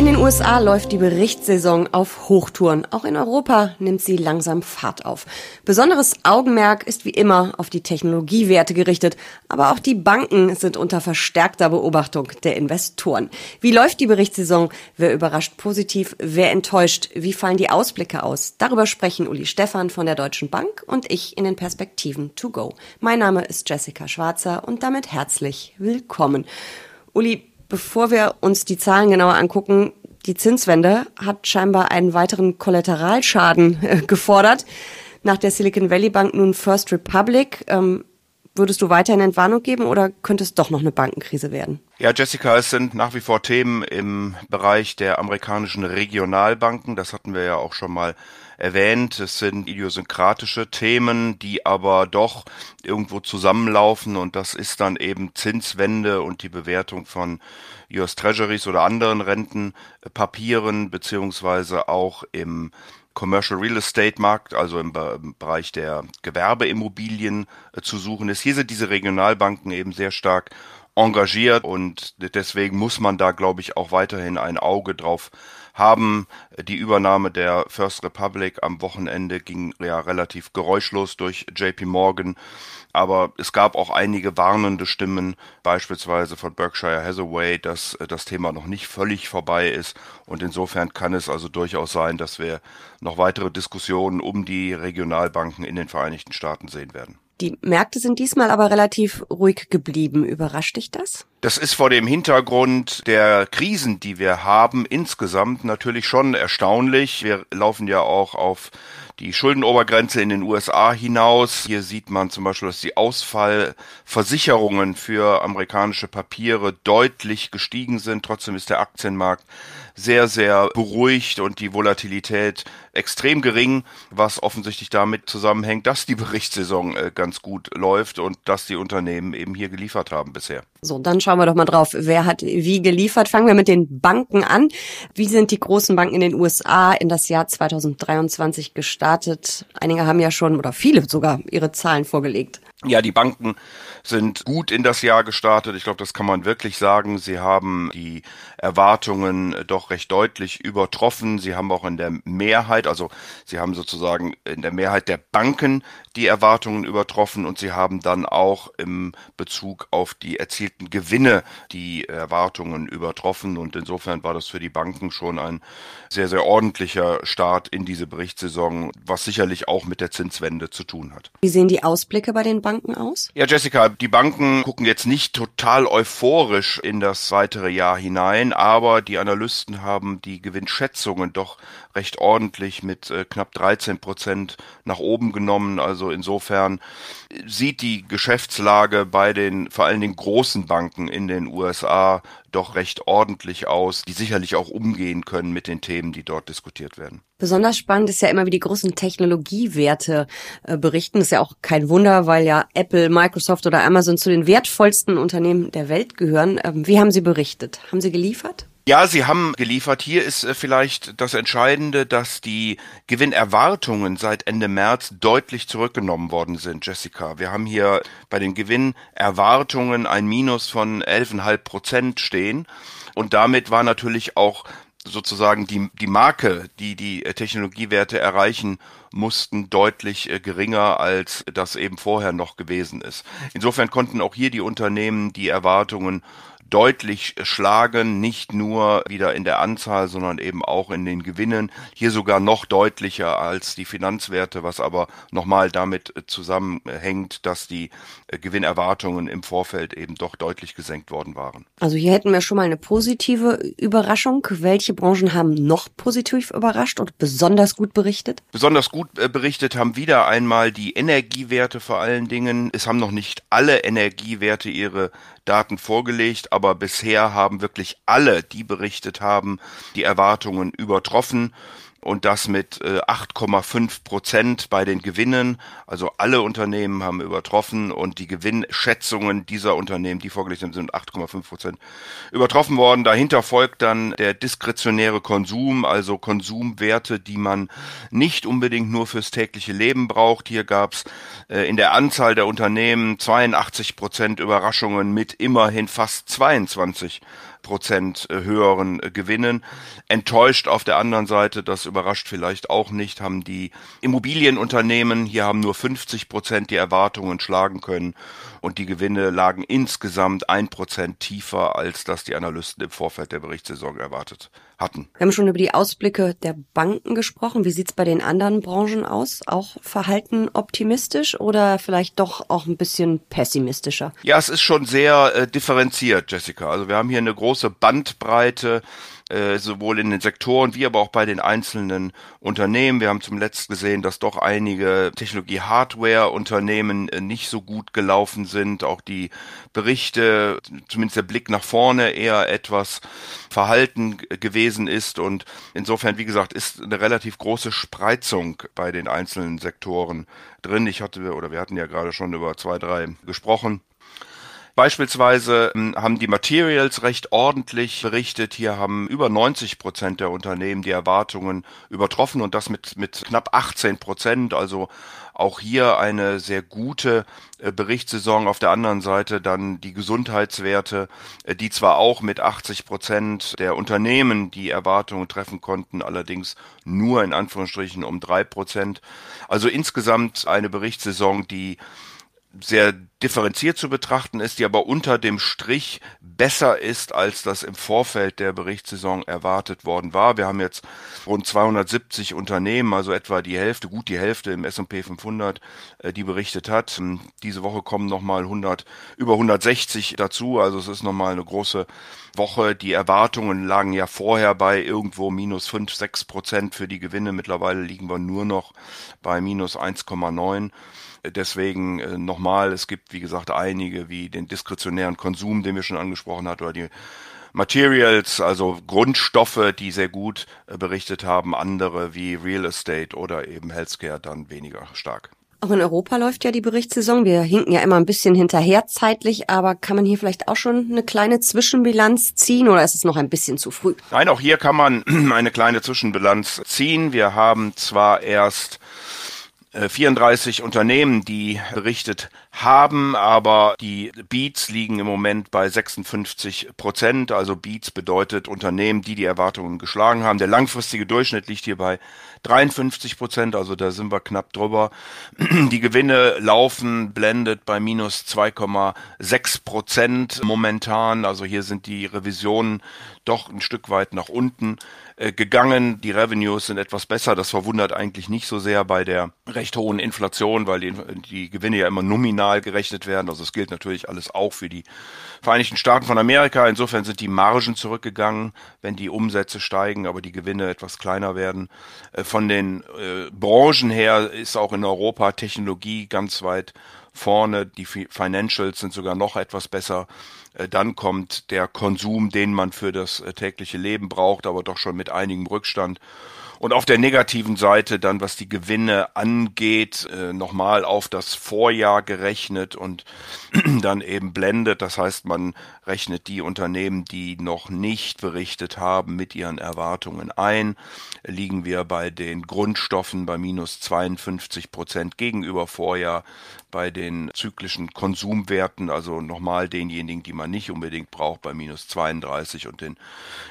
In den USA läuft die Berichtssaison auf Hochtouren. Auch in Europa nimmt sie langsam Fahrt auf. Besonderes Augenmerk ist wie immer auf die Technologiewerte gerichtet. Aber auch die Banken sind unter verstärkter Beobachtung der Investoren. Wie läuft die Berichtssaison? Wer überrascht positiv? Wer enttäuscht? Wie fallen die Ausblicke aus? Darüber sprechen Uli Stephan von der Deutschen Bank und ich in den Perspektiven to go. Mein Name ist Jessica Schwarzer und damit herzlich willkommen. Uli, bevor wir uns die Zahlen genauer angucken, die Zinswende hat scheinbar einen weiteren Kollateralschaden äh, gefordert. Nach der Silicon Valley Bank nun First Republic. Ähm, würdest du weiterhin Entwarnung geben oder könnte es doch noch eine Bankenkrise werden? Ja, Jessica, es sind nach wie vor Themen im Bereich der amerikanischen Regionalbanken. Das hatten wir ja auch schon mal erwähnt. Es sind idiosynkratische Themen, die aber doch irgendwo zusammenlaufen und das ist dann eben Zinswende und die Bewertung von US Treasuries oder anderen Rentenpapieren beziehungsweise auch im Commercial Real Estate Markt, also im, Bereich der Gewerbeimmobilien äh, zu suchen ist. Hier sind diese Regionalbanken eben sehr stark engagiert und deswegen muss man da, glaube ich, auch weiterhin ein Auge drauf haben. Die Übernahme der First Republic am Wochenende ging ja relativ geräuschlos durch JP Morgan. Aber es gab auch einige warnende Stimmen, beispielsweise von Berkshire Hathaway, dass äh, das Thema noch nicht völlig vorbei ist. Und insofern kann es also durchaus sein, dass wir noch weitere Diskussionen um die Regionalbanken in den Vereinigten Staaten sehen werden. Die Märkte sind diesmal aber relativ ruhig geblieben. Überrascht dich das? Das ist vor dem Hintergrund der Krisen, die wir haben, insgesamt natürlich schon erstaunlich. Wir laufen ja auch auf die Schuldenobergrenze in den USA hinaus. Hier sieht man zum Beispiel, dass die Ausfallversicherungen für amerikanische Papiere deutlich gestiegen sind. Trotzdem ist der Aktienmarkt sehr, sehr beruhigt und die Volatilität extrem gering, was offensichtlich damit zusammenhängt, dass die Berichtssaison äh, ganz gut läuft und dass die Unternehmen eben hier geliefert haben bisher. So, dann schauen wir doch mal drauf, wer hat wie geliefert. Fangen wir mit den Banken an. Wie sind die großen Banken in den USA in das Jahr 2023 gestartet? Einige haben ja schon, oder viele sogar, ihre Zahlen vorgelegt. Ja, die Banken sind gut in das Jahr gestartet. Ich glaube, das kann man wirklich sagen. Sie haben die Erwartungen doch recht deutlich übertroffen. Sie haben auch in der Mehrheit, also sie haben sozusagen in der Mehrheit der Banken die Erwartungen übertroffen und sie haben dann auch im Bezug auf die erzielten Gewinne die Erwartungen übertroffen und insofern war das für die Banken schon ein sehr, sehr ordentlicher Start in diese Berichtssaison, was sicherlich auch mit der Zinswende zu tun hat. Wie sehen die Ausblicke bei den Banken aus? Ja, Jessica, die Banken gucken jetzt nicht total euphorisch in das weitere Jahr hinein, aber die Analysten haben die Gewinnschätzungen doch recht ordentlich mit äh, knapp 13 Prozent nach oben genommen. Also insofern sieht die Geschäftslage bei den vor allen Dingen großen Banken in den USA doch recht ordentlich aus, die sicherlich auch umgehen können mit den Themen, die dort diskutiert werden. Besonders spannend ist ja immer, wie die großen Technologiewerte äh, berichten. Das ist ja auch kein Wunder, weil ja Apple, Microsoft oder Amazon zu den wertvollsten Unternehmen der Welt gehören. Ähm, wie haben sie berichtet? Haben sie geliefert? Ja, Sie haben geliefert. Hier ist äh, vielleicht das Entscheidende, dass die Gewinnerwartungen seit Ende März deutlich zurückgenommen worden sind, Jessica. Wir haben hier bei den Gewinnerwartungen ein Minus von 11,5 Prozent stehen. Und damit war natürlich auch sozusagen die, die Marke, die die äh, Technologiewerte erreichen mussten, deutlich äh, geringer, als das eben vorher noch gewesen ist. Insofern konnten auch hier die Unternehmen die Erwartungen deutlich schlagen, nicht nur wieder in der Anzahl, sondern eben auch in den Gewinnen. Hier sogar noch deutlicher als die Finanzwerte, was aber nochmal damit zusammenhängt, dass die äh, Gewinnerwartungen im Vorfeld eben doch deutlich gesenkt worden waren. Also hier hätten wir schon mal eine positive Überraschung. Welche Branchen haben noch positiv überrascht und besonders gut berichtet? Besonders gut äh, berichtet haben wieder einmal die Energiewerte vor allen Dingen. Es haben noch nicht alle Energiewerte ihre Daten vorgelegt, aber bisher haben wirklich alle, die berichtet haben, die Erwartungen übertroffen. Und das mit 8,5 äh, Prozent bei den Gewinnen. Also alle Unternehmen haben übertroffen und die Gewinnschätzungen dieser Unternehmen, die vorgelegt sind, sind 8,5 Prozent übertroffen worden. Dahinter folgt dann der diskretionäre Konsum, also Konsumwerte, die man nicht unbedingt nur fürs tägliche Leben braucht. Hier gab es äh, in der Anzahl der Unternehmen 82 Prozent Überraschungen mit immerhin fast 22 Prozent äh, höheren äh, Gewinnen. Enttäuscht auf der anderen Seite, das überrascht vielleicht auch nicht, haben die Immobilienunternehmen, hier haben nur 50 Prozent die Erwartungen schlagen können und die Gewinne lagen insgesamt ein Prozent tiefer, als das die Analysten im Vorfeld der Berichtssaison erwartet hatten. Wir haben schon über die Ausblicke der Banken gesprochen. Wie sieht's bei den anderen Branchen aus? Auch verhalten optimistisch oder vielleicht doch auch ein bisschen pessimistischer? Ja, es ist schon sehr äh, differenziert, Jessica. Also wir haben hier eine große Bandbreite äh, sowohl in den Sektoren wie aber auch bei den einzelnen Unternehmen. Wir haben zum letzten gesehen, dass doch einige Technologie-Hardware-Unternehmen äh, nicht so gut gelaufen sind. Auch die Berichte, zumindest der Blick nach vorne, eher etwas verhalten gewesen ist. Und insofern, wie gesagt, ist eine relativ große Spreizung bei den einzelnen Sektoren drin. Ich hatte, oder wir hatten ja gerade schon über zwei, drei gesprochen. Beispielsweise ähm, haben die Materials recht ordentlich berichtet. Hier haben über 90 Prozent der Unternehmen die Erwartungen übertroffen und das mit, mit knapp 18 Prozent. Also auch hier eine sehr gute äh, Berichtssaison. Auf der anderen Seite dann die Gesundheitswerte, äh, die zwar auch mit 80 Prozent der Unternehmen die Erwartungen treffen konnten, allerdings nur in Anführungsstrichen um drei Prozent. Also insgesamt eine Berichtssaison, die sehr differenziert zu betrachten ist, die aber unter dem Strich besser ist, als das im Vorfeld der Berichtssaison erwartet worden war. Wir haben jetzt rund 270 Unternehmen, also etwa die Hälfte, gut die Hälfte im S&P 500, äh, die berichtet hat. Ähm, diese Woche kommen nochmal 100, über 160 dazu, also es ist nochmal eine große Woche. Die Erwartungen lagen ja vorher bei irgendwo minus 5, 6 Prozent für die Gewinne. Mittlerweile liegen wir nur noch bei minus 1,9. Deswegen äh, nochmal, es gibt wie gesagt einige wie den diskretionären Konsum, den wir schon angesprochen hatten, oder die Materials, also Grundstoffe, die sehr gut äh, berichtet haben, andere wie Real Estate oder eben Healthcare dann weniger stark. Auch in Europa läuft ja die Berichtssaison. Wir hinken ja immer ein bisschen hinterher zeitlich, aber kann man hier vielleicht auch schon eine kleine Zwischenbilanz ziehen oder ist es noch ein bisschen zu früh? Nein, auch hier kann man eine kleine Zwischenbilanz ziehen. Wir haben zwar erst 34 äh, Unternehmen, die berichtet haben, aber die Beats liegen im Moment bei 56 Prozent. Also Beats bedeutet Unternehmen, die die Erwartungen geschlagen haben. Der langfristige Durchschnitt liegt hier bei 53 Prozent, also da sind wir knapp drüber. Die Gewinne laufen blendet bei minus 2,6 Prozent momentan. Also hier sind die Revisionen doch ein Stück weit nach unten äh, gegangen. Die Revenues sind etwas besser. Das verwundert eigentlich nicht so sehr bei der recht hohen Inflation, weil die, die Gewinne ja immer nominal gerechnet werden. Also es gilt natürlich alles auch für die Vereinigten Staaten von Amerika. Insofern sind die Margen zurückgegangen, wenn die Umsätze steigen, aber die Gewinne etwas kleiner werden. Äh, von den äh, Branchen her ist auch in Europa Technologie ganz weit vorne. Die Financials sind sogar noch etwas besser. Äh, dann kommt der Konsum, den man für das äh, tägliche Leben braucht, aber doch schon mit einigem Rückstand. Und auf der negativen Seite dann, was die Gewinne angeht, äh, nochmal auf das Vorjahr gerechnet und dann eben blendet. Das heißt, man rechnet die Unternehmen, die noch nicht berichtet haben, mit ihren Erwartungen ein. Liegen wir bei den Grundstoffen bei minus 52 Prozent gegenüber Vorjahr, bei den zyklischen Konsumwerten, also nochmal denjenigen, die man nicht unbedingt braucht, bei minus 32 und den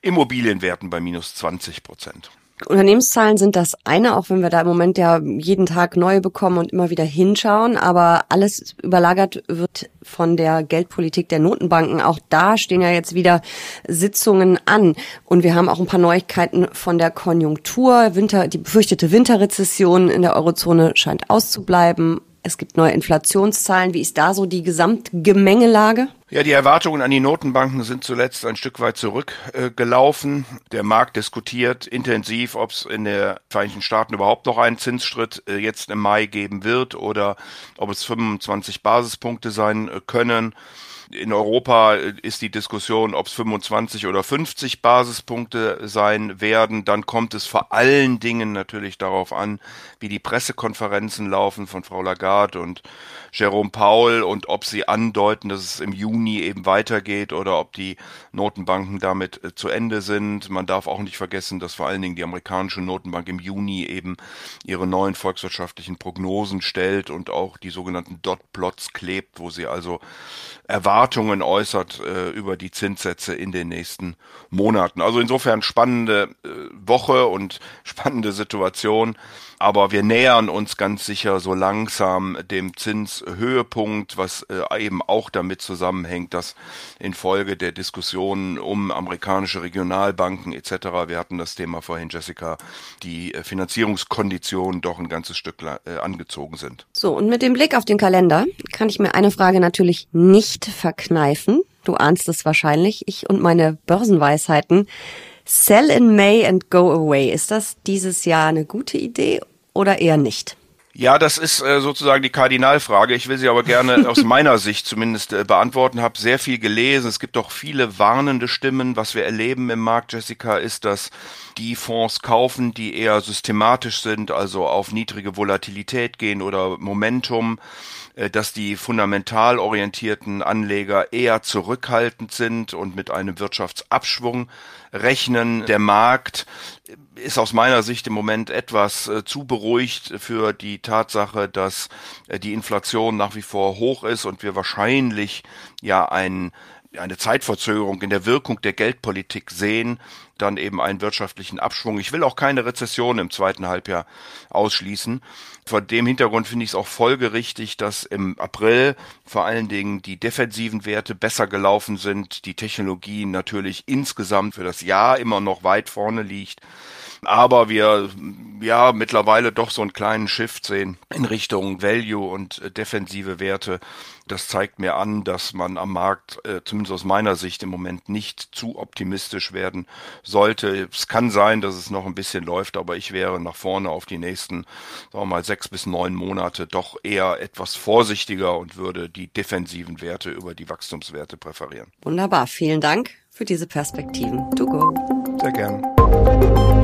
Immobilienwerten bei minus 20 Prozent. Unternehmenszahlen sind das eine, auch wenn wir da im Moment ja jeden Tag neue bekommen und immer wieder hinschauen. Aber alles überlagert wird von der Geldpolitik der Notenbanken. Auch da stehen ja jetzt wieder Sitzungen an. Und wir haben auch ein paar Neuigkeiten von der Konjunktur. Winter, die befürchtete Winterrezession in der Eurozone scheint auszubleiben. Es gibt neue Inflationszahlen. Wie ist da so die Gesamtgemengelage? Ja, die Erwartungen an die Notenbanken sind zuletzt ein Stück weit zurückgelaufen. Äh, Der Markt diskutiert intensiv, ob es in den Vereinigten Staaten überhaupt noch einen Zinsschritt äh, jetzt im Mai geben wird oder ob es 25 Basispunkte sein äh, können. In Europa ist die Diskussion, ob es 25 oder 50 Basispunkte sein werden. Dann kommt es vor allen Dingen natürlich darauf an, wie die Pressekonferenzen laufen von Frau Lagarde und Jerome Powell und ob sie andeuten, dass es im Juni eben weitergeht oder ob die Notenbanken damit äh, zu Ende sind. Man darf auch nicht vergessen, dass vor allen Dingen die amerikanische Notenbank im Juni eben ihre neuen volkswirtschaftlichen Prognosen stellt und auch die sogenannten Dot-Plots klebt, wo sie also Erwartungen äußert äh, über die Zinssätze in den nächsten Monaten. Also insofern spannende äh, Woche und spannende Situation. Aber wir nähern uns ganz sicher so langsam dem Zinshöhepunkt, was äh, eben auch damit zusammenhängt, dass infolge der Diskussionen um amerikanische Regionalbanken etc., wir hatten das Thema vorhin, Jessica, die äh, Finanzierungskonditionen doch ein ganzes Stück äh, angezogen sind. So, und mit dem Blick auf den Kalender kann ich mir eine Frage natürlich nicht verkneifen. Du ahnst es wahrscheinlich, ich und meine Börsenweisheiten. Sell in May and go away. Ist das dieses Jahr eine gute Idee oder eher nicht? Ja, das ist äh, sozusagen die Kardinalfrage. Ich will sie aber gerne aus meiner Sicht zumindest äh, beantworten. Habe sehr viel gelesen. Es gibt auch viele warnende Stimmen. Was wir erleben im Markt, Jessica, ist, dass die Fonds kaufen, die eher systematisch sind, also auf niedrige Volatilität gehen oder Momentum dass die fundamental orientierten Anleger eher zurückhaltend sind und mit einem Wirtschaftsabschwung rechnen. Der Markt ist aus meiner Sicht im Moment etwas äh, zu beruhigt für die Tatsache, dass äh, die Inflation nach wie vor hoch ist und wir wahrscheinlich ja ein eine Zeitverzögerung in der Wirkung der Geldpolitik sehen, dann eben einen wirtschaftlichen Abschwung. Ich will auch keine Rezession im zweiten Halbjahr ausschließen. Vor dem Hintergrund finde ich es auch folgerichtig, dass im April vor allen Dingen die defensiven Werte besser gelaufen sind, die Technologie natürlich insgesamt für das Jahr immer noch weit vorne liegt aber wir ja mittlerweile doch so einen kleinen Shift sehen in Richtung Value und äh, defensive Werte. Das zeigt mir an, dass man am Markt, äh, zumindest aus meiner Sicht im Moment, nicht zu optimistisch werden sollte. Es kann sein, dass es noch ein bisschen läuft, aber ich wäre nach vorne auf die nächsten, sagen wir mal, sechs bis neun Monate doch eher etwas vorsichtiger und würde die defensiven Werte über die Wachstumswerte präferieren. Wunderbar. Vielen Dank für diese Perspektiven. To go. Sehr gern.